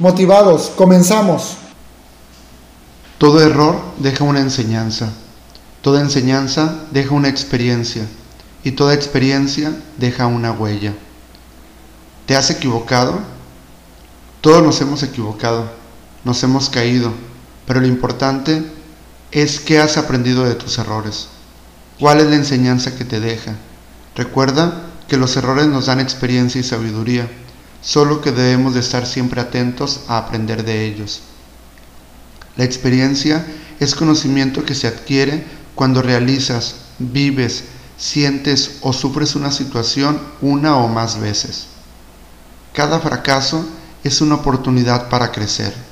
Motivados, comenzamos. Todo error deja una enseñanza, toda enseñanza deja una experiencia y toda experiencia deja una huella. ¿Te has equivocado? Todos nos hemos equivocado, nos hemos caído, pero lo importante es qué has aprendido de tus errores. ¿Cuál es la enseñanza que te deja? Recuerda que los errores nos dan experiencia y sabiduría solo que debemos de estar siempre atentos a aprender de ellos. La experiencia es conocimiento que se adquiere cuando realizas, vives, sientes o sufres una situación una o más veces. Cada fracaso es una oportunidad para crecer.